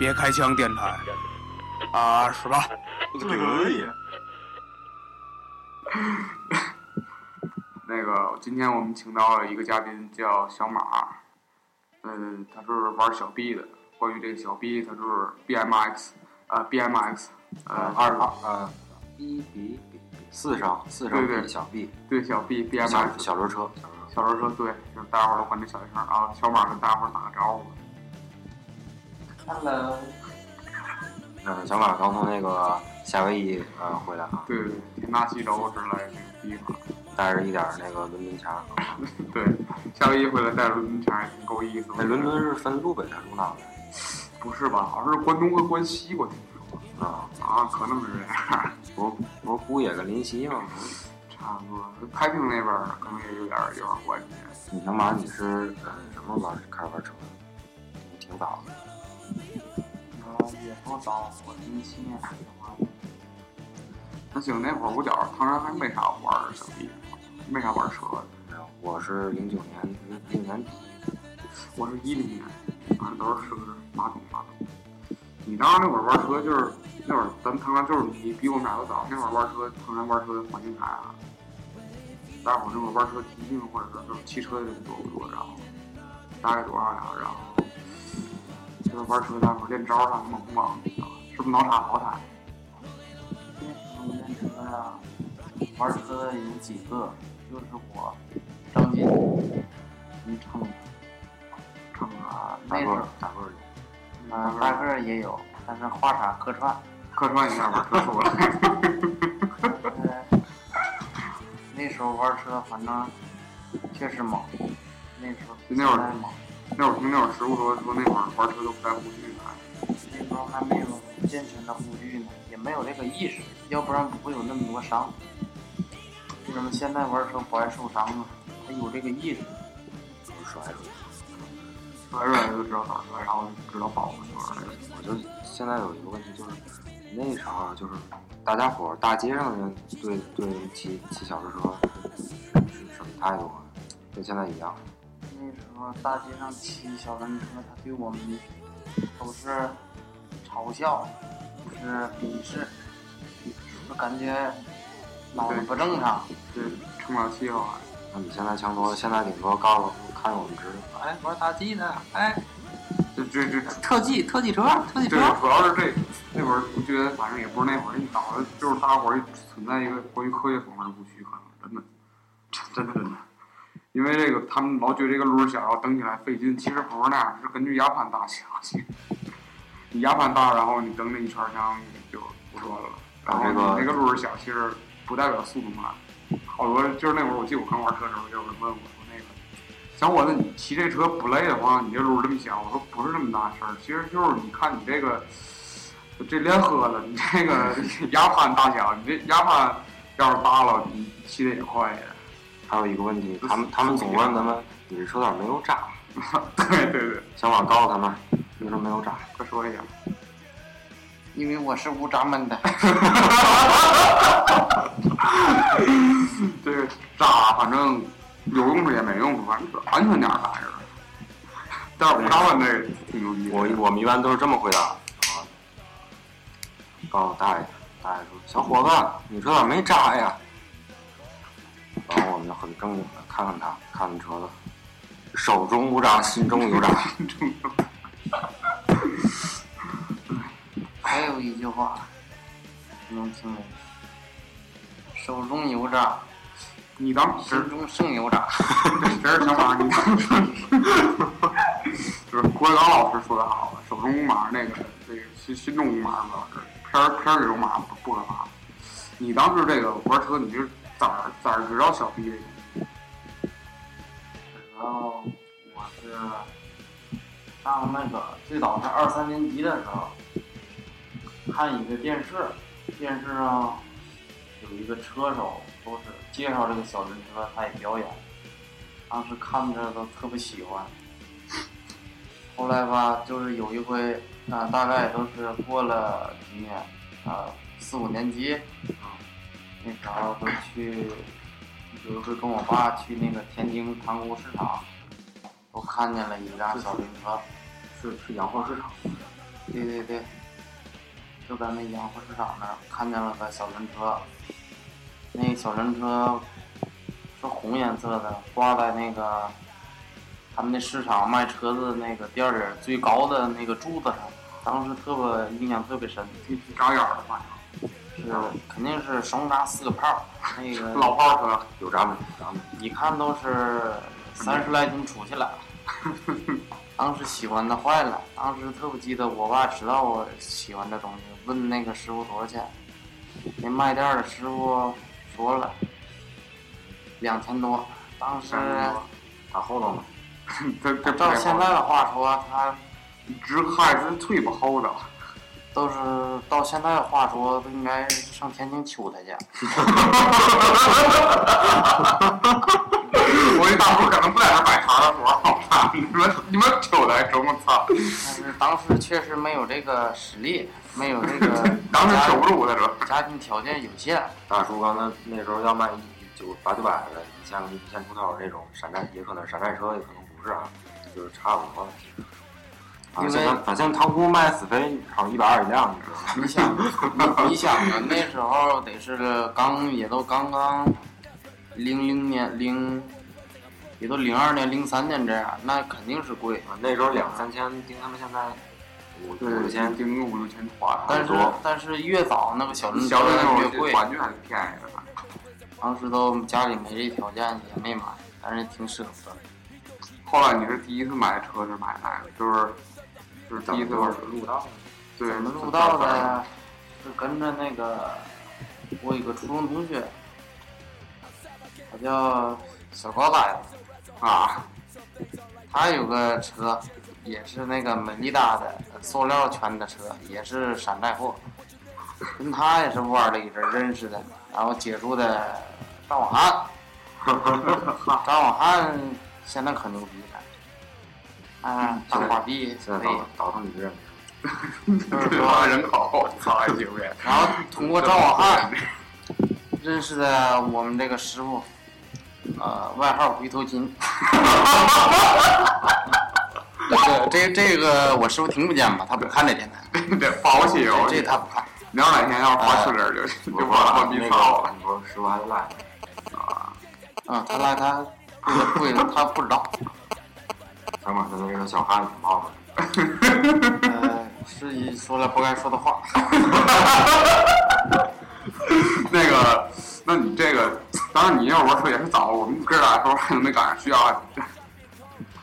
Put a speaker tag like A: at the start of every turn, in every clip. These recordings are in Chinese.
A: 别开枪电台啊，是吧？
B: 可以。
C: 那个，今天我们请到了一个嘉宾，叫小马。嗯，他是玩小 B 的。关于这个小 B，他是 BMX，呃，BMX，呃，
B: 二号，呃，B B B 四声，四上对小 B，
C: 对，小 B，BMX
B: 小轮车，
C: 小轮车，对，就是大家伙都管这小一声啊。小马跟大家伙打个招呼。
D: Hello。
B: 嗯，小马刚从那个夏威夷呃回来啊。
C: 对对对，田纳西州之类的那个地方。
B: 带着一点那个伦敦腔。
C: 对，夏威夷回来带着伦敦腔也挺够意思。
B: 那伦敦是分路北还是路南的？
C: 不是吧？好像是关东和关西，我听说。
B: 啊
C: 啊，可能是这样。
B: 不不是姑爷跟林夕吗？
C: 差不多。开平那边可能也有点有点关系。
B: 你小马，你是呃什么玩开始玩车？挺早的。
D: 也不早，我零七年的话。
C: 那行，那会儿我觉着唐山还没啥玩儿小弟，没啥玩车的。
B: 我是零九年零年底，
C: 我是一零年，反正都是车马桶马桶。你当时那会儿玩车就是那会儿咱们唐山就是你比我们俩都早，那会儿玩车唐山玩车的环境啥啊？大伙儿那会儿玩车集训或者说就是骑车的人多不多？然后大概多少呀？然后。就是玩车，大伙练招啥的猛不猛？是不是脑插好踩？
D: 练车呀，玩车的有几个，就是我，张金，你称称啊，那时候
B: 大个儿
D: 有，啊大个儿也有，但是画啥客串，
C: 客串一下玩车说了。
D: 那时候玩车，反正确实猛，那时候
C: 那会儿猛。那会儿听那会儿师傅说说那会儿玩车都不带护具的，
D: 那时候还没有健全的护具呢，也没有这个意识，要不然不会有那么多伤。为什么现在玩车不爱受伤呢？他有这个意识，
B: 摔出去，
C: 摔出来就知道咋摔，然后知道保护车。
B: 我就现在有一个问题就是，那时候就是大家伙大街上的人对对骑骑小车是是什么态度啊？跟现在一样。
D: 那时候大街上骑小轮车，他对我们都是嘲笑，就是鄙视，就感觉脑子不正常，
C: 对，成不了气候。
B: 那比现在强多了，现在顶多告诉看我们知道，哎，玩大 G 的，哎，
C: 这这这
D: 特技特技车，特技车。
C: 对，主要是这那会儿，我觉得反正也不是那会儿，你脑子就是大伙儿存在一个关于科学方面的误区，可能真的，真的真的。因为这个，他们老觉得这个轮小，然后蹬起来费劲。其实不是那样，是根据压盘大小。你压盘大，然后你蹬那一圈枪就不说了。然后你那个轮小，其实不代表速度慢。好多就是那会儿，我记得我刚玩车的时候，有人问我说：“那个小伙子，你骑这车不累的话，你这轮这么小？”我说：“不是那么大事儿，其实就是你看你这个这练喝了，你这个 压盘大小，你这压盘要是大了，你骑的也快呀。”
B: 还有一个问题，他们他们总问咱们，你这车咋没有闸？
C: 对对对，
B: 小马告诉他们，你说没有闸？
C: 快说一下。
D: 因为我是无闸门的。
C: 这个渣，反正有用处也没用处，反正安全点儿还是。但是无闸门那挺牛逼。
B: 我我们一般都是这么回答啊。告诉大爷，大爷说：“小伙子，你车咋没渣呀？”然后我们就很正经的看看他，看看车子，手中无渣，心中有渣。
D: 还有一句话，能听没？手中有渣，
C: 你当
D: 心中剩有渣。
C: 这是小马，你当时就是郭德纲老师说的好，手中无马，那个那个心心中无马老师，片儿片儿里有马不不可怕。你当时这个玩车，你是？咋咋知道小 B 的？
D: 然后我是上那个最早是二三年级的时候，看一个电视，电视上有一个车手，都是介绍这个小轮车，他也表演。当时看着都特别喜欢。后来吧，就是有一回，啊，大概都是过了几年，啊，四五年级。那时候都去，比如说跟我爸去那个天津塘沽市场，都看见了一辆小轮车，
B: 是是洋货市场，
D: 对对对，就在那洋货市场那儿看见了个小轮车，那小轮车是红颜色的，挂在那个他们那市场卖车子那个店里最高的那个柱子上，当时特别印象特别深，
C: 挺挺扎眼儿的，反正
D: 是肯定是双扎四个炮，那个
C: 老炮车。
B: 有咱们
D: 一看都是三十来斤出去了。当时喜欢的坏了，当时特不记得我爸知道我喜欢这东西，问那个师傅多少钱，那卖店的师傅说了两千多，当时
B: 打后头呢，
C: 这这
D: 照现在的话说，他
C: 直还是忒不厚的。
D: 都是到现在话说，应该上天津求他去。
C: 我一大叔可能不在这摆摊儿了，我操！你们你们瞅的中我操！
D: 但是当时确实没有这个实力，没有这个
C: 当时守不住在这。
D: 家庭条件有限。
B: 大叔刚才那时候要卖一九八九百的，一千一千出头这种山寨，也可能是山寨车，也可能不是啊，就是差不多。啊，
D: 因为
B: 现在反正塘沽卖死飞好像一百二一辆，你知道吗？
D: 你想，你你想啊，那时候得是刚也都刚刚零零年零，也都零二年零三年这样，那肯定是贵。
B: 啊那时候两三千顶他们现在五五六千，
C: 顶个五六千花
D: 但是但是越早那个小轮车
C: 小的那种
D: 越贵，
C: 玩具还是便宜的。
D: 当时都家里没这条件也没买，但是挺舍不得。
C: 后来你是第一次买车是买哪个？就是就是第一次玩
B: 入道，
C: 对
D: 怎么入道的呀？是跟着那个我一个初中同学，他叫小高崽子。
C: 啊？
D: 他有个车，也是那个美利达的塑料圈的车，也是山寨货。跟他也是玩了一阵儿认识的，然后接触的张广汉。张广汉现在可牛逼了，啊，当花臂可以
B: 现在倒。倒腾女人，
D: 就是
C: 这人口，操，还行呗。
D: 然后通过张广汉 认识的我们这个师傅，呃，外号回头金。这个这这个我师傅听不见吧？他不看这电台，
C: 得包起
D: 这
C: 哦。
D: 这他不看。
C: 你要哪天要是发吃点就就把我逼
B: 那
C: 操了。
B: 个你说师傅还来，
D: 嗯，他来他贵的贵的他不知道。
B: 咱们现在这个小汉子冒出来，
D: 呃，是一说了不该说的话。
C: 那个，那你这个，当然你要玩车也是早，我们哥俩时候还没赶上需要。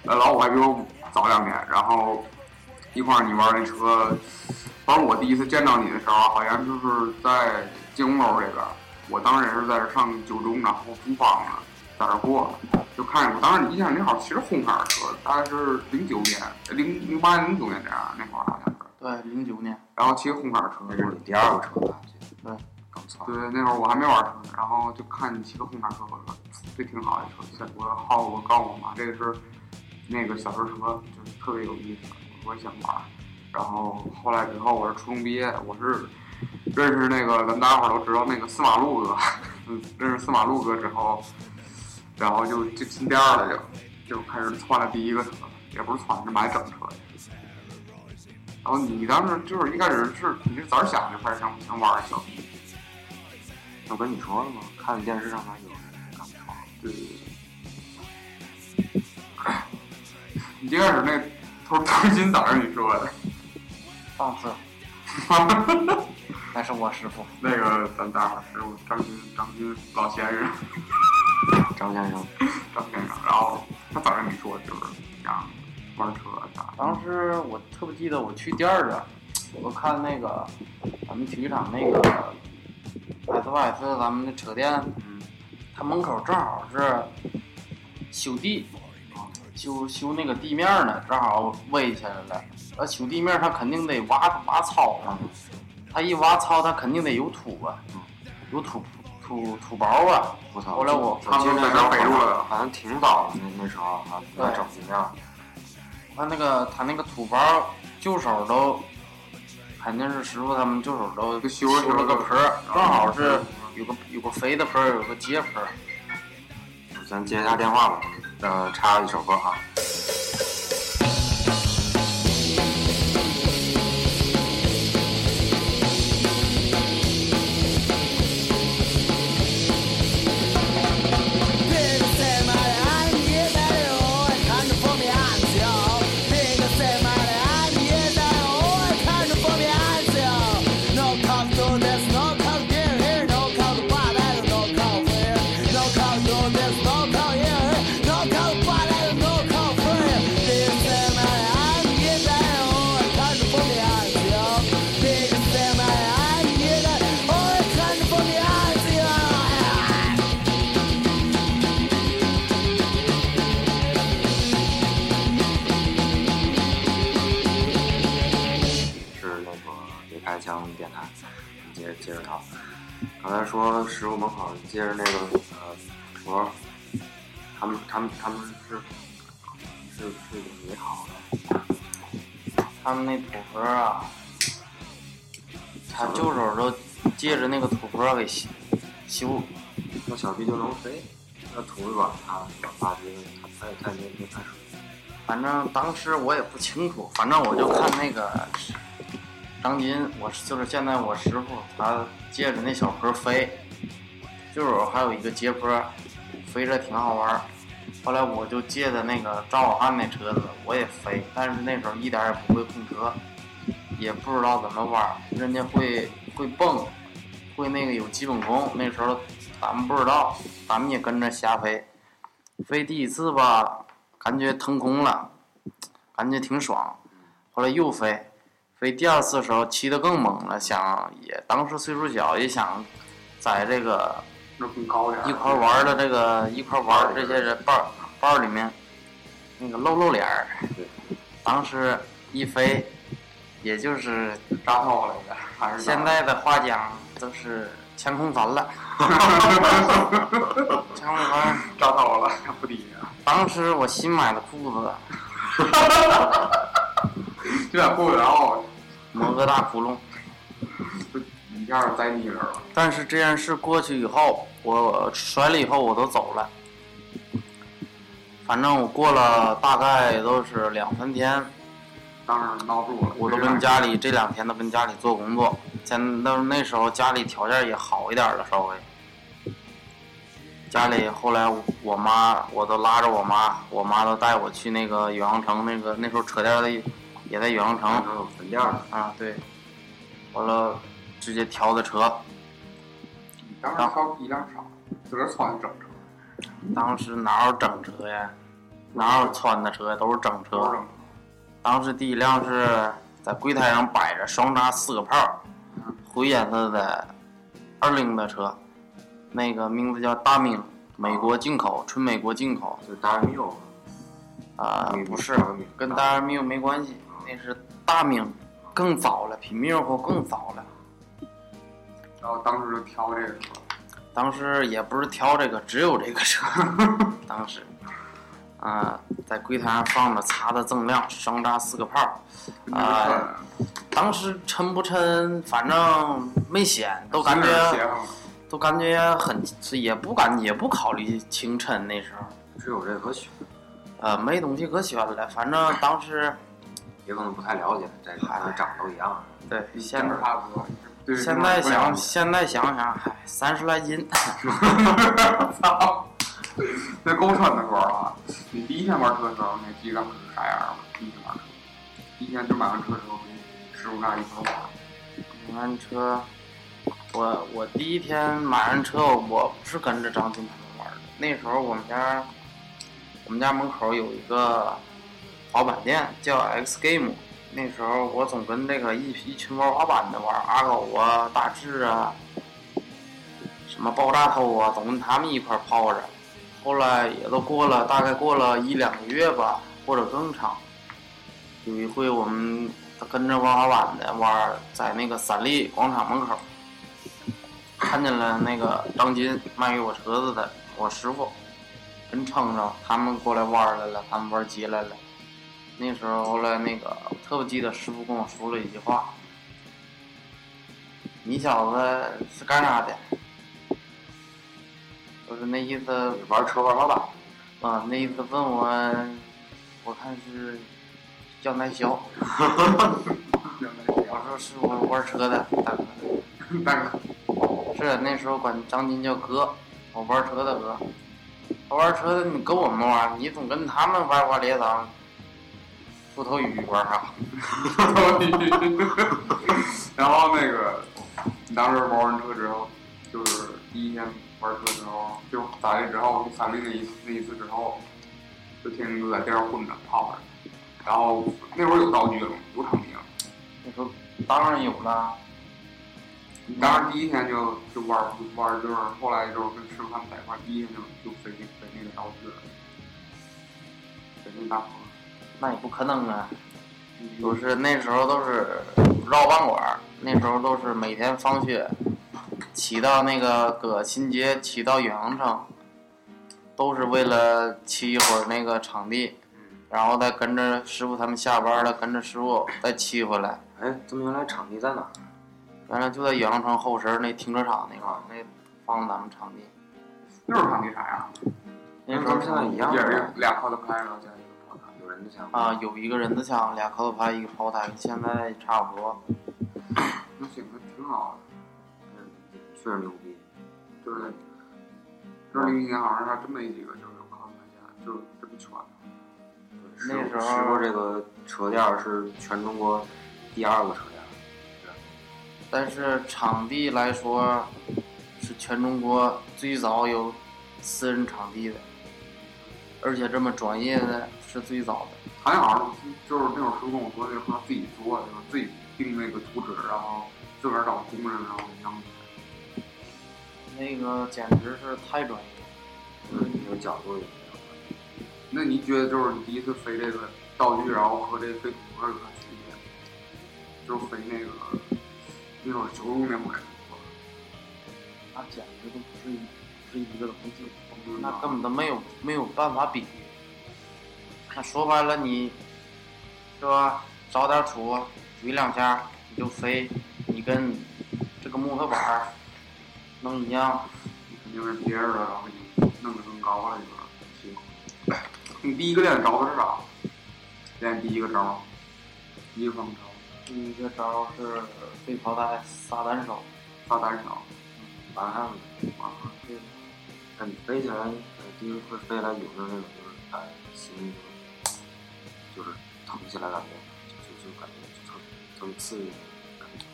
C: 呃，老五还比我早两年，然后一块儿你玩那车，反正我第一次见到你的时候，好像就是在金红楼这边，我当时也是在这上九中，然后租房呢，在这儿过，就看见过。当时你印象挺好像骑着红牌的车，大概是零九年、零零八年、零九年这样，那会儿好像是，
D: 对，零九年，
C: 然后骑个红牌儿车，
B: 那是你第二个车吧？
D: 对，
B: 刚操，
C: 对，那会儿我还没玩车，然后就看你骑个红色车，我说这挺好的车。我好，我告诉我妈，这个是那个小轮车，就是特别有意思，我也想玩。然后后来之后，我是初中毕业，我是认识那个咱大伙儿都知道那个司马路哥，嗯，认识司马路哥之后，然后就就进店儿了，就就开始窜了第一个车，也不是窜，是买整车的。然后你当时就是一开始是你是咋想就开始想想玩小弟？
B: 我跟你说了吗？看电视上还有人干嘛？
C: 对对对。你一开始那头头巾咋是你说的？
D: 上 次那是我师傅。
C: 那个咱大伙儿师傅张军张军老先生
B: 张先生，
C: 张先生，然后他早上没说就是想玩车啥？
D: 当时我特别记得我去店儿啊，我看那个咱们体育场那个 S Y S 咱们的车店，
B: 嗯，
D: 他门口正好是修地，修修那个地面呢，正好围起来了。呃，修地面他肯定得挖挖草嘛，他一挖草他肯定得有土啊，有土土土包啊。
B: 我操！
D: 后来我
C: 他们在这北路了，
B: 好像挺早的那那时候啊，要整地面，
D: 他那个他那个土包旧手都，肯定是师傅他们旧手都
C: 就修
D: 修了个盆儿，正好是有个有个肥的盆儿，有个接盆儿。
B: 咱接一下电话吧，呃，插一首歌啊。将变态，接着接着套，刚才说十五门口接着那个呃土坡，他们他们他们是是是是美好的。
D: 他们那土坡啊，他旧手都借着那个土坡给修，修
B: 那，小区就能飞，那土一管，他垃圾，他他也他也没没看手，
D: 反正当时我也不清楚，反正我就看那个。张金，我就是现在我师傅，他借着那小坡飞，旧手还有一个接坡，飞着挺好玩。后来我就借的那个赵老汉那车子，我也飞，但是那时候一点也不会控车，也不知道怎么玩，人家会会蹦，会那个有基本功，那时候咱们不知道，咱们也跟着瞎飞，飞第一次吧。感觉腾空了，感觉挺爽。后来又飞，飞第二次的时候骑得更猛了，想也当时岁数小，也想在这个
C: 那更高点儿。
D: 一块玩的这个一块玩这些人伴伴儿里面，那个露露脸儿。当时一飞，也就是
C: 扎套来的，还是
D: 现在的话讲都是前空翻了，前空翻。
C: 扎套了，不低呀。
D: 当时我新买的裤子，
C: 这俩裤子然后
D: 磨个大窟窿。
C: 一下栽地上了。
D: 但是这件事过去以后，我摔了以后我都走了。反正我过了大概都是两三天，
C: 当时闹住了。
D: 我都跟家里这两天都跟家里做工作。现都那时候家里条件也好一点了，稍微。家里后来我妈我都拉着我妈，我妈都带我去那个远航城那个那时候车店的也在远洋城
B: 然后分店儿，
D: 啊，对，完了直接调的车。
C: 当时挑一辆少，自个儿穿整车，
D: 当时哪有整车呀？哪有穿的车呀？都是整车。当时第一辆是在柜台上摆着双扎四个炮，灰颜色的二零的车，那个名字叫大明，美国进口，纯美国进口。
B: 就是达人缪，
D: 啊、
B: 嗯
D: 不是跟大明没关系，那是大明，更早了，比缪后更早了。
C: 然后当时就挑这个车，
D: 当时也不是挑这个，只有这个车。当时，啊、在柜台上放着擦的锃亮，双扎四个泡。啊、当时抻不抻，反正没显，都感觉都感觉很，也不敢也不考虑轻抻那时候，
B: 只有这个可选，
D: 呃，没东西可选了。反正当时，
B: 也可能不太了解，这孩子长都一样。
D: 对，现
C: 现在差不多。对
D: 现在想，现在想想，嗨，三十来斤，
C: 操，那够沉的时候啊！你第一天玩车的时候，你还记得当时是啥样吗？第一天玩车，第一天就买完车之后跟师傅俩一块玩。
D: 买完车，我我第一天买完车，我不是跟着张军他们玩的。那时候我们家，我们家门口有一个滑板店，叫 X Game。那时候我总跟这个一一群玩滑板的玩，阿狗啊、大志啊，什么爆炸头啊，总跟他们一块泡着。后来也都过了，大概过了一两个月吧，或者更长。有一回我们跟着玩滑板的玩，在那个三立广场门口，看见了那个张金卖给我车子的我师傅，真撑着，他们过来玩来了，他们玩街来了。那时候后来那个特别记得师傅跟我说了一句话：“你小子是干啥的？”就是那意思，
B: 玩车玩滑板，
D: 啊，那意思问我，我看是叫耐销。我说是我玩车的 大哥，
C: 大哥
D: 是那时候管张金叫哥，我玩车的哥。他玩车的你跟我们玩，你总跟他们玩玩猎场，出头鱼玩啥？
C: 然后那个，你当时玩完车之后，就是第一天玩车之后，就打这之后，三立那一那一次之后，就天天都在店上混着泡着。然后那会儿有道具了吗？有场地了。
D: 那时候当然有了，
C: 你当时第一天就就玩玩，就是后来就是跟师傅他们在一块，第一天就就飞飞那个道具了，飞那大坡。
D: 那也不可能啊。就是那时候都是绕饭馆儿，那时候都是每天放学骑到那个搁新街骑到远阳城，都是为了骑一会儿那个场地，然后再跟着师傅他们下班了，跟着师傅再骑回来。
B: 哎，咱们原来场地在哪儿？
D: 原来就在远阳城后身儿那停车场那块儿，那放咱们场地。
C: 那时候场地啥样？
D: 那时候
B: 跟咱们现在一样
C: 也是
B: 的，
C: 俩靠的拍，然后加一个炮台。
B: 有人的墙
D: 啊，有一个人的墙，俩磕头牌，一个炮台，现在差不多。
C: 那行，那挺好的。
B: 嗯，确实牛逼。
C: 就是，就是零一年好像还真没几个，就是有靠台家，就是这么全。
D: 那时候
B: 这个车店儿是全中国第二个车店儿。
D: 但是场地来说，是全中国最早有私人场地的，而且这么专业的是最早的。
C: 好像好像就是那会儿师傅跟我说，那话自己做，就是自己定那个图纸，然后自个儿找工人，然后让
D: 那个简直是太专业了。
B: 嗯，有角度也没有。
C: 那你觉得就是你第一次飞这个道具，然后和这飞图有啥区别？就是飞那个那会儿手工那会儿，
D: 那简直都不是一不是一个东西，那根本都没有没有办法比。那说白了你，是吧？找点土怼两下你就飞，你跟这个木头板儿能一样？
C: 你肯定是别人的，然后给你弄得更高了你说辛苦。你第一个练招的是啥？练第一个招，第一个方招，
D: 第一个招儿是飞炮弹撒单手，
C: 撒单手，
B: 完汉子。
C: 啊，
B: 那你飞起来，呃第一回飞来有没有那种就是哎心里就就是疼起来感觉，就就感觉就特特别刺激那种感觉。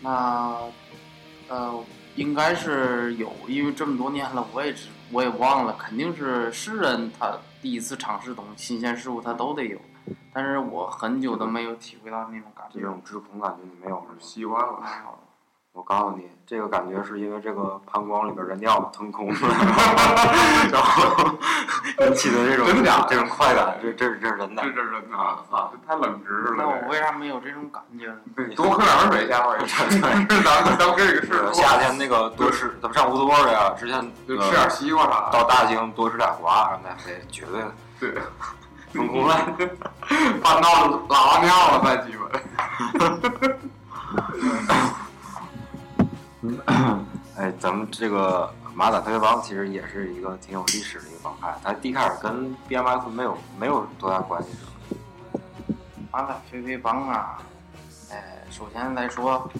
D: 那呃应该是有，因为这么多年了，我也知我也忘了，肯定是是人他第一次尝试东西新鲜事物他都得有，但是我很久都没有体会到那种感觉
B: 这。种制空感觉你没有是吗？
C: 习惯了。
B: 我告诉你，这个感觉是因为这个膀胱里边的尿腾空了，然后引起的这种
C: 真假
B: 这种快感，这这是这是真的
C: 这。这人啊，操，这太冷知识
D: 那我。为啥没有这种感觉呢？
C: 对，多喝点水，下回。咱们咱们这个是
B: 夏天那个多吃，咱们上乌托邦呀，之前
C: 就吃点西瓜啥的。
B: 到大兴多吃点瓜，然后再飞，绝对的
C: 对，
B: 腾空 了。
C: 半道拉完尿了再鸡巴。
B: 哎，咱们这个马仔特别帮其实也是一个挺有历史的一个帮派，它一开始跟 BMS 没有没有多大关系？
D: 马仔飞飞帮啊，哎，首先来说，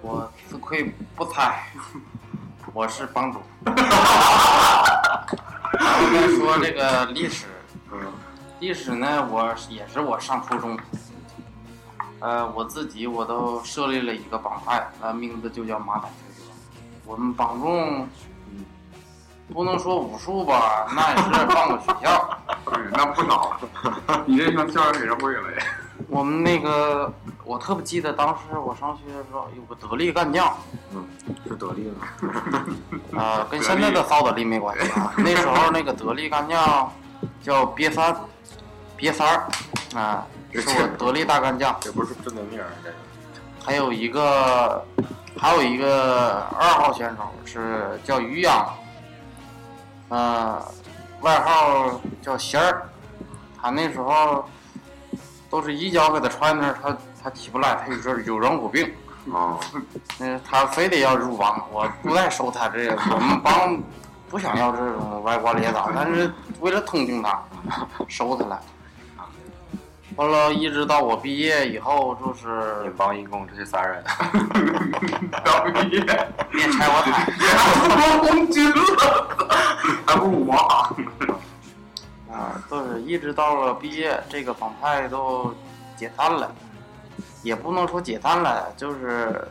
D: 我自愧不才，我是帮主。然后再说这个历史，
B: 嗯
D: 历史呢，我也是我上初中，呃，我自己我都设立了一个帮派，呃，名字就叫马仔飞飞帮。我们帮众，嗯，不能说武术吧，那也是半个学校。
C: 对，那不少了。你这像校园委员会了也。
D: 我们那个，我特别记得当时我上学的时候有个得力干将，
B: 嗯，是得力了。
D: 啊，跟现在的骚得力没关系啊。那时候那个得力干将叫瘪三，瘪三儿，啊，是我得力大干将。
B: 这不是真名名儿，这个
D: 还有一个，还有一个二号选手是叫于洋，呃，外号叫仙儿。他那时候都是一脚给他踹那儿，他他起不来，他有点有软骨病。
B: 哦，
D: 嗯，他非得要入帮，我不再收他这个，我们帮不想要这种歪瓜裂枣，但是为了同情他，收他了。完了，一直到我毕业以后，就是
B: 你帮一共这些仨人，
C: 到毕业，
D: 别拆我台。
C: 也红军了，还不如我好。
D: 啊，就是一直到了毕业，这个帮派都解散了，也不能说解散了，就是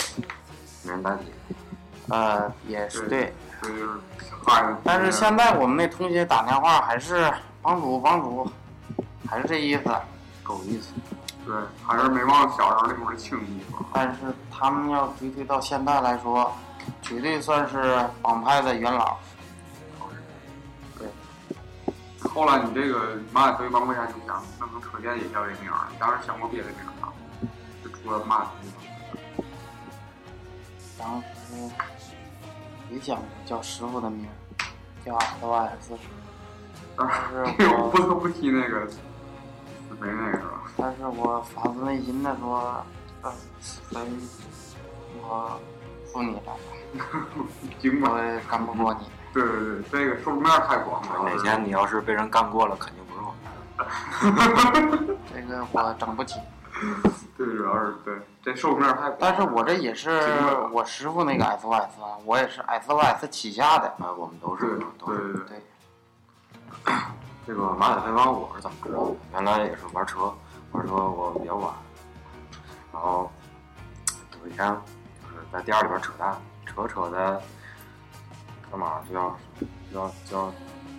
B: 没人代替。
D: 呃，也是对。
C: 就是。
D: 但是现在我们那同学打电话还是帮主帮主，还是这意思。
B: 够意思。
C: 对，还是没忘小时候那会儿的情谊吧。
D: 但是他们要追推到现在来说，绝对算是帮派的元老。
C: 对后来你这个马仔飞帮为啥就想弄成车店也叫这名儿？你当时想过别的名儿吗？就除了马仔飞帮。
D: 当时也想过叫师傅的名儿，叫 SOS。
C: 但
D: 但
C: 是
D: 是
C: 我不，得不提那个死飞那个？
D: 但是我发自内心的说，呃，所以，我服你了，
C: 尽管
D: 我，也干不过你。
C: 对对对，这个受众面太广了。
B: 哪天你要是被人干过了，肯定不是我。
D: 这个我整不起。
C: 对，主要是对这受众面太广。
D: 但是我这也是我师傅那个 SOS 啊，我也是 SOS 旗下的。
B: 啊，我们都是都是。
C: 对对对，
D: 对，
B: 这个马仔飞王我是怎么知道的？原来也是玩车，玩车我比较晚，然后有一天就是在店里边扯淡，扯扯的干嘛就要要要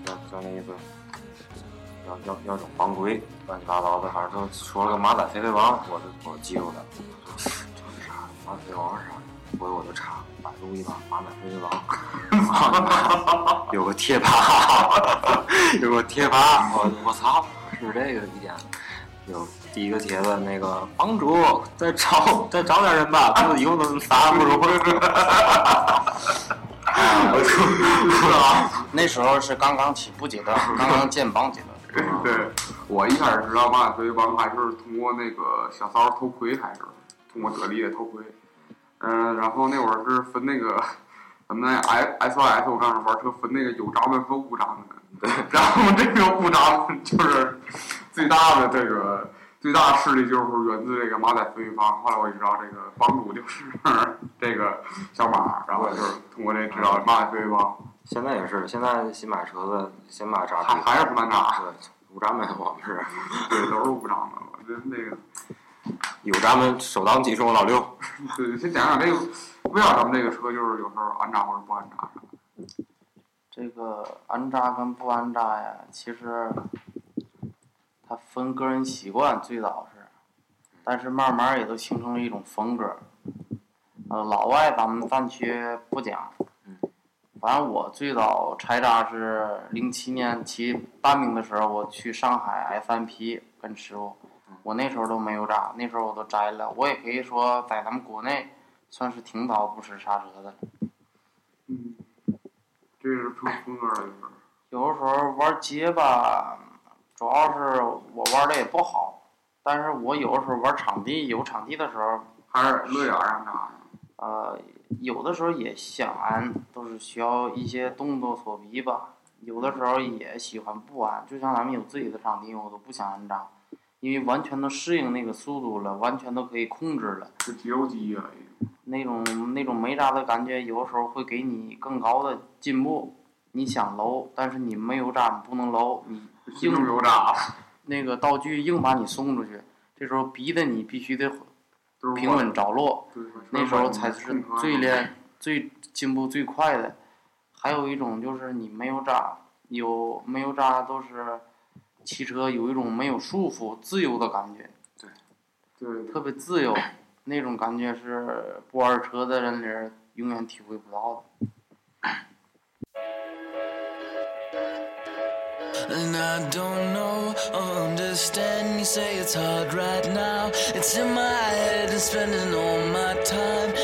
B: 要要那意思，要要要整帮规，乱七八糟的，反正就说了个马仔飞飞王，我就我记住了，这是啥？马仔飞王是啥？回头我就查百度一把马仔飞飞王，有个贴吧，有个贴吧，我我操，是这个一天。有第一个帖子，那个帮主再找再找点人吧，不以后都啥不如。我说，
D: 那时候是刚刚起步阶段，刚刚建帮阶段。
C: 对，我一开始知道马仔飞帮还是通过那个小骚偷窥开始的，通过得力的偷窥。嗯、然后那会儿是分那个咱们那 S S O S，我刚才玩车分那个有闸门和无闸门。对，然后这个无闸门就是最大的这个最大势力就是源自这个马仔飞方。后来我也知道这个帮主就是 这个小马，然后就是通过这知道马仔飞方，
B: 现在也是，现在新买车子先买闸
C: 还还是不难查。
B: 对，无闸门我们是
C: 对，都是无闸门。我觉得那个。
B: 有咱们首当其冲，老六。
C: 对，先讲讲这个，为啥咱们这个车就是有时候安扎或者不安扎？
D: 这个安扎跟不安扎呀，其实它分个人习惯，最早是，但是慢慢也都形成了一种风格。呃，老外咱们暂且不讲，反正我最早拆扎是零七年骑半名的时候，我去上海 FMP 跟师傅，我那时候都没有扎，那时候我都摘了。我也可以说在咱们国内算是挺早不使刹车的了。
C: 嗯，这是成风格。
D: 有的时候玩街吧，主要是我玩的也不好，但是我有的时候玩场地，有场地的时候，
C: 还是乐园上扎。
D: 呃，有的时候也想安，都是需要一些动作所逼吧。有的时候也喜欢不安，就像咱们有自己的场地，我都不想安扎，因为完全都适应那个速度了，完全都可以控制了。那种那种没扎的感觉，有的时候会给你更高的进步。你想搂，但是你没有扎，你不能搂，你
C: 心中有扎，
D: 那个道具硬把你送出去，这时候逼得你必须得平稳着
C: 落，
D: 那时候才是最练、最进步最快的。还有一种就是你没有扎，有没有扎都是骑车有一种没有束缚、自由的感觉，
C: 对，
D: 特别自由，那种感觉是不玩车的人里永远体会不到的。
E: And I don't know or understand. You say it's hard right now. It's in my head and spending all my time.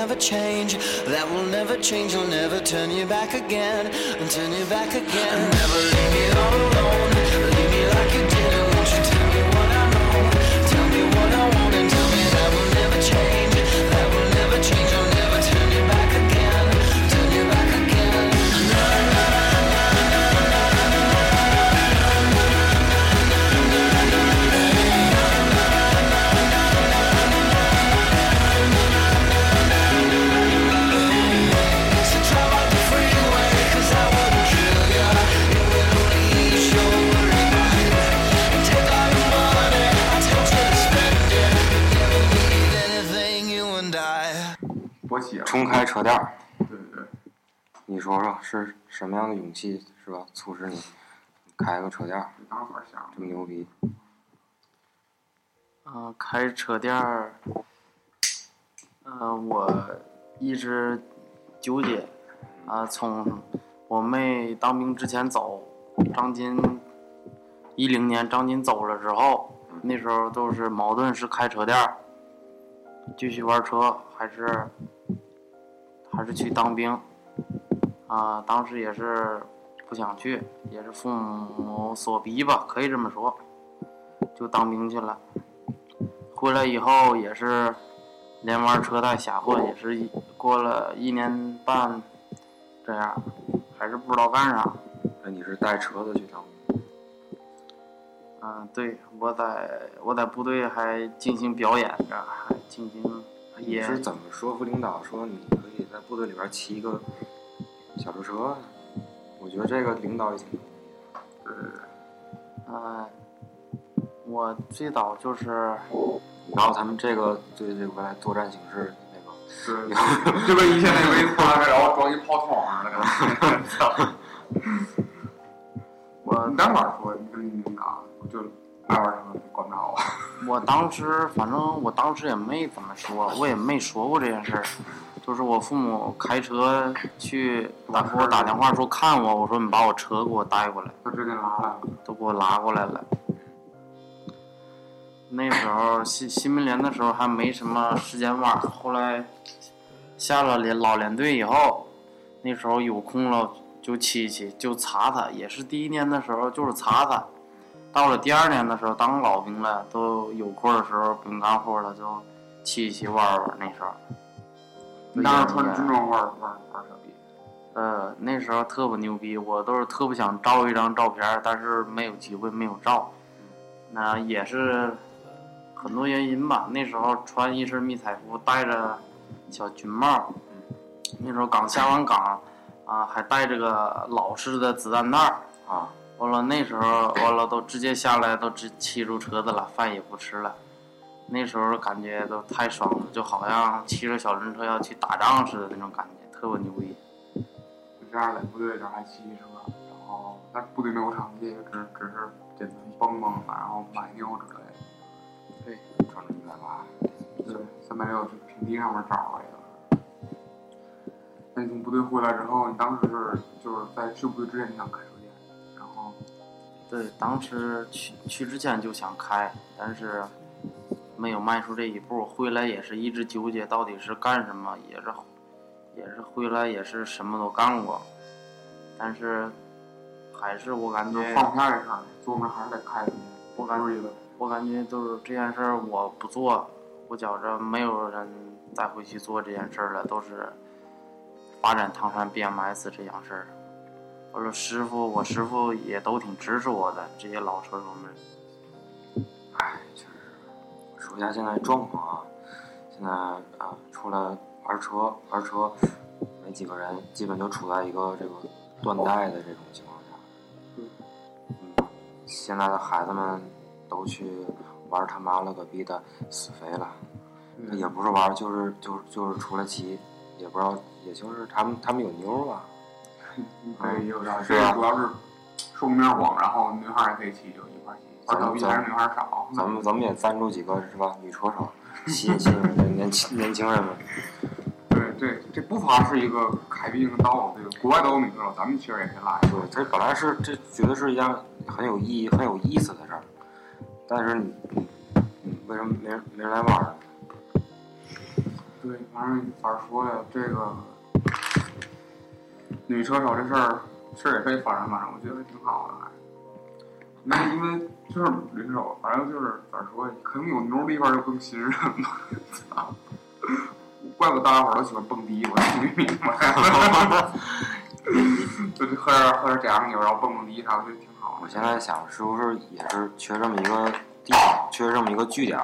E: Never change. That will never change. I'll never turn you back again. And turn you back again. Never leave me all alone.
B: 重开车店儿，
C: 对对对，
B: 你说说是什么样的勇气是吧？促使你开个车店儿
C: 当时想。
B: 这么牛逼？
D: 嗯、开车店儿，嗯、我一直纠结，啊、从我妹当兵之前走，张金一零年张金走了之后，那时候都是矛盾是开车店儿，继续玩车，还是还是去当兵，啊、当时也是不想去，也是父母所逼吧，可以这么说，就当兵去了。回来以后也是连玩车带瞎混，也是一过了一年半，这样还是不知道干啥。
B: 那你是带车子去当兵？
D: 嗯，对，我在我在部队还进行表演着，还进行
B: 你
D: 也
B: 是怎么说服领导说你在部队里边骑一个小车车？我觉得这个领导也挺牛逼的。
D: 嗯、我最早就是
B: 然后咱们这个对这个未来作战形势那个，
C: 对，就跟以前那个一破开然后装一炮筒似的，操！
D: 我
C: 你当时说你跟你领导就爱玩车，管不着我。
D: 我当时反正我当时也没怎么说，我也没说过这件事儿。就是我父母开车去打给我打电话说看我，我说你把我车给我带过来，
C: 他直接拉来了，
D: 都给我拉过来了。那时候新新民联的时候还没什么时间玩儿，后来下了连老连队以后，那时候有空了就骑骑就查他，也是第一年的时候就是查他，到了第二年的时候当老兵了，都有空的时候不用干活了就骑骑玩玩那时候。
C: 你当时穿军装玩玩玩车逼，
D: 呃，那时候特不牛逼，我都是特不想照一张照片儿，但是没有机会，没有照。那也是很多原因吧。那时候穿一身迷彩服，戴着小军帽，那时候刚下完岗，啊，还带着个老式的子弹袋儿。
B: 啊，
D: 完了那时候完了都直接下来都直骑出车子了，饭也不吃了。那时候感觉都太爽了，就好像骑着小轮车要去打仗似的那种感觉，特别牛逼。
C: 就这样在部队这儿还骑车，然后但是部队没有场地，只只是简单蹦蹦，然后买牛之类的。
D: 对，
B: 穿着一百八，
C: 对，三百六平地上面找了一个。那你从部队回来之后，你当时是就是在去部队之前你想开书店，然后
D: 对，当时去去之前就想开，但是没有迈出这一步。回来也是一直纠结，到底是干什么，也是也是回来也是什么都干过，但是还是我感觉
C: 放不下这事儿，琢磨还是得开个店。
D: 我感
C: 就是一个
D: 我感觉都是这件事儿我不做，我觉着没有人再会去做这件事儿了，都是发展唐山 BMS 这样事儿。我说，师傅，我师傅也都挺支持我的，这些老车手们。
B: 哎，确实。我说一下现在状况啊，现在啊，出来玩车玩车，没几个人，基本就处在一个这个断代的这种情况下。嗯，现在的孩子们都去玩他妈了个逼的死飞了，也不是玩，就是就是就是出来骑，也不知道，也就是他们他们有妞儿吧。
C: 对，有
B: 是吧
C: 这主要是受面广，然后女孩儿也可以骑，就一块儿骑。玩小逼还是女孩儿少。
B: 咱们咱们也赞助几个是吧？女车手，吸引吸引这年轻年轻人们。
C: 对对，这不乏是一个开辟一个道路。这个国外都有女车手，咱们其实也可以拉一
B: 对，这本来是这绝对是一件很有意义、很有意思的事儿，但是为什么没人没人来玩呢？
C: 对，反正咋说呀，这个女车手这事儿事儿也可以发展发展，我觉得挺好的还。那因为就是女车手，反正就是咋说呀，肯定有牛的地方就更吸引人嘛。操！怪不得大家伙儿都喜欢蹦迪，我终于明白了。就是喝点喝点假洋酒，然后蹦蹦迪啥的，我觉得挺好的。
B: 我现在想，是不是也是缺这么一个地方，缺这么一个据点，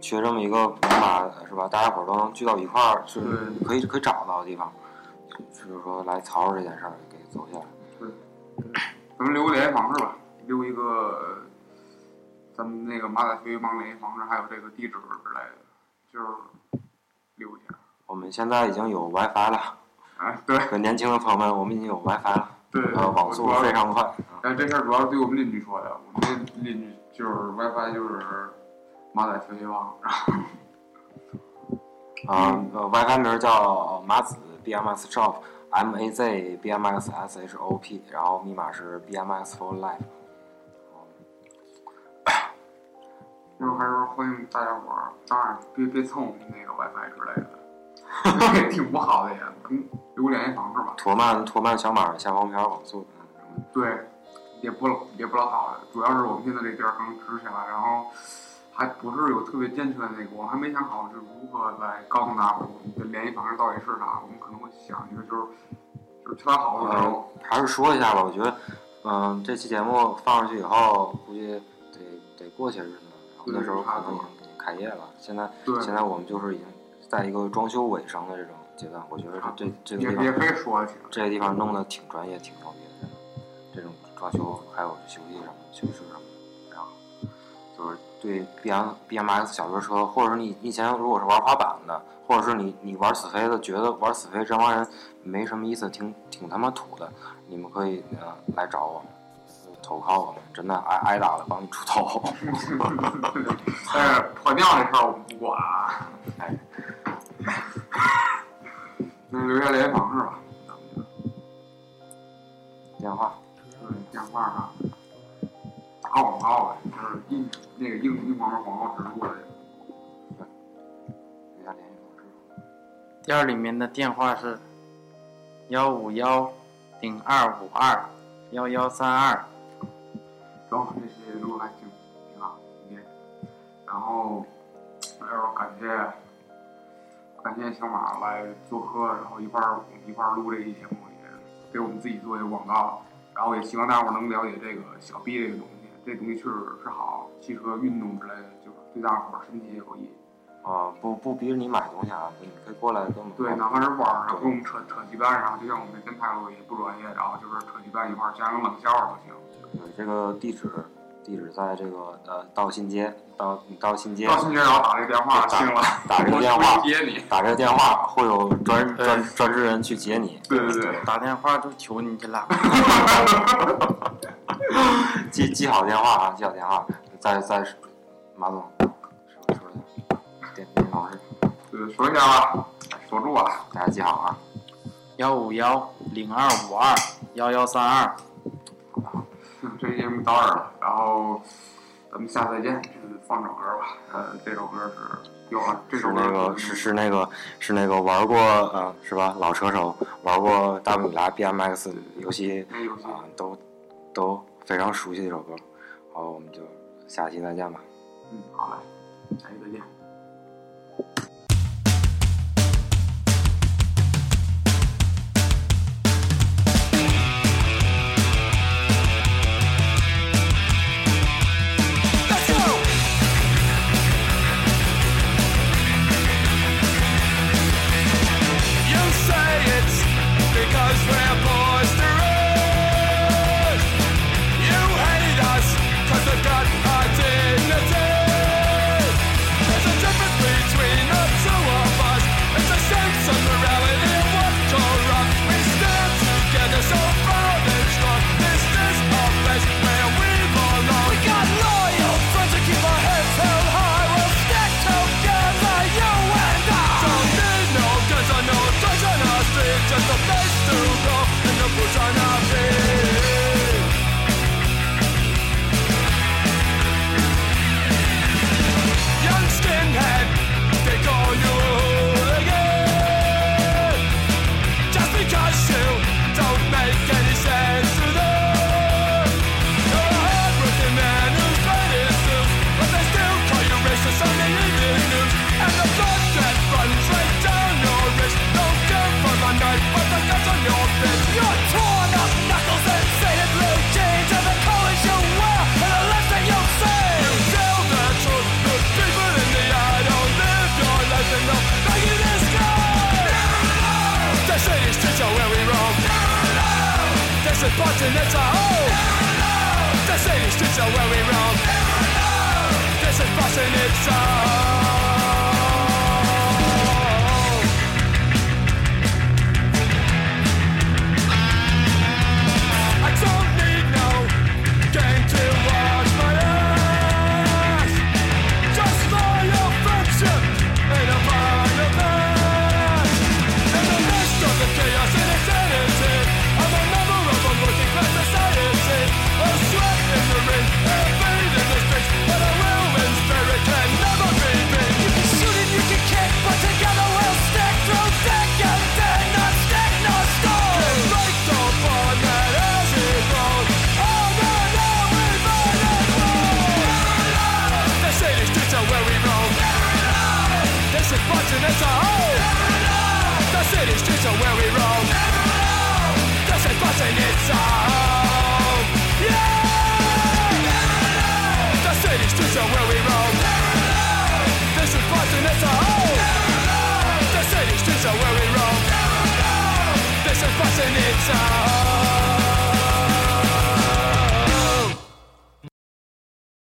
B: 缺这么一个能把是吧？大家伙儿都能聚到一块儿，是可以可以找到的地方，就是说来操着这件事儿给走下来。
C: 咱们留个联系方式吧，留一个咱们那个马仔学习帮联系方式，还有这个地址之类的，就是留一下。
B: 我们现在已经有 WiFi 了，
C: 哎，对
B: 很年轻的朋友们，我们已经有 WiFi 了，
C: 对，
B: 呃，网速非常快。啊
C: 但这事儿主要是对我们邻居说的，我们这邻居就是 WiFi 就是马仔学习帮，
B: 啊，呃，WiFi 名叫马子 BMX Shop M A Z B M X S H O P，然后密码是 BMX for Life。
C: 就是还是说欢迎大家伙儿，当然别别蹭我们那个 WiFi 之类的，也挺不好的也，咱们留个联系方式吧。
B: 托曼托曼小马下方片网速。
C: 对，也不也不老好的，主要是我们现在这地儿刚支起来，然后还不是有特别健全的那个，我还没想好是如何来告诉大伙儿我们的联系方式到底是啥，我们可能会想一个就是就是特别好的时
B: 呃
C: 候，，
B: 还是说一下吧，我觉得，嗯、这期节目放上去以后，估计得得过些日子，那时候可能已经开业了。现在，现在我们就是已经在一个装修尾声的这种阶段，我觉得这这这个地方
C: 可以说。
B: 这个地方弄得挺专业，挺牛逼的，这种装修还有休息什么的，休息什么的，然后。就是对 B M B M X 小轮车，或者是你以前如果是玩滑板的，或者是你你玩死飞的，觉得玩死飞这帮人没什么意思，挺挺他妈土的，你们可以呃来找我们。投靠我们，真的挨挨打了帮你出头。
C: 但是破尿这事儿我们不管啊。
B: 哎，
C: 那留下联系方式吧，
B: 电话，
C: 对电话啊，打广告呗，就是硬那个硬硬广告广告植入的。
B: 留下联系方式。
D: 店里面的电话是幺五幺零二五二幺幺三二。
C: 行，这些录还挺挺好，的。然后，还要感谢感谢小马来做客，然后一块儿一块儿录这期节目，也给我们自己做一个广告。然后也希望大伙儿能了解这个小 B 这个东西，这东西确实是好，汽车运动之类的，就是对大伙儿身体也有益。
B: 啊，不不逼着你买东西啊，你可以过来跟我们
C: 对，哪怕是玩儿跟我们扯扯鸡蛋上，就像我们这电台录也不专业，然后就是扯鸡蛋一块儿加个冷笑话都行。
B: 对，这个地址地址在这个呃道新街，道道新街
C: 道新街然后打这个电话，
B: 打
C: 行了，
B: 打这个电话
C: 接你。
B: 打这个电话，会有专专专职人去接你，
C: 对对对，
D: 打电话就求你去了。
B: 记记好电话啊，记好电话，再再马总电电话方式，
C: 对，说一下吧，锁住啊。
B: 大家记好啊。
D: 幺五幺零二五二幺幺三二。
C: 这期节目到这儿了，然后咱们下次再见。嗯，放首歌吧。呃，这首歌是有了，这首歌
B: 是那个是是那个是那个玩过呃是吧老车手玩过大米拉 BMX 游戏
C: 那游戏。
B: 啊、都都非常熟悉的一首歌，好，我们就下期再见吧。
C: 嗯，好嘞，下期再见。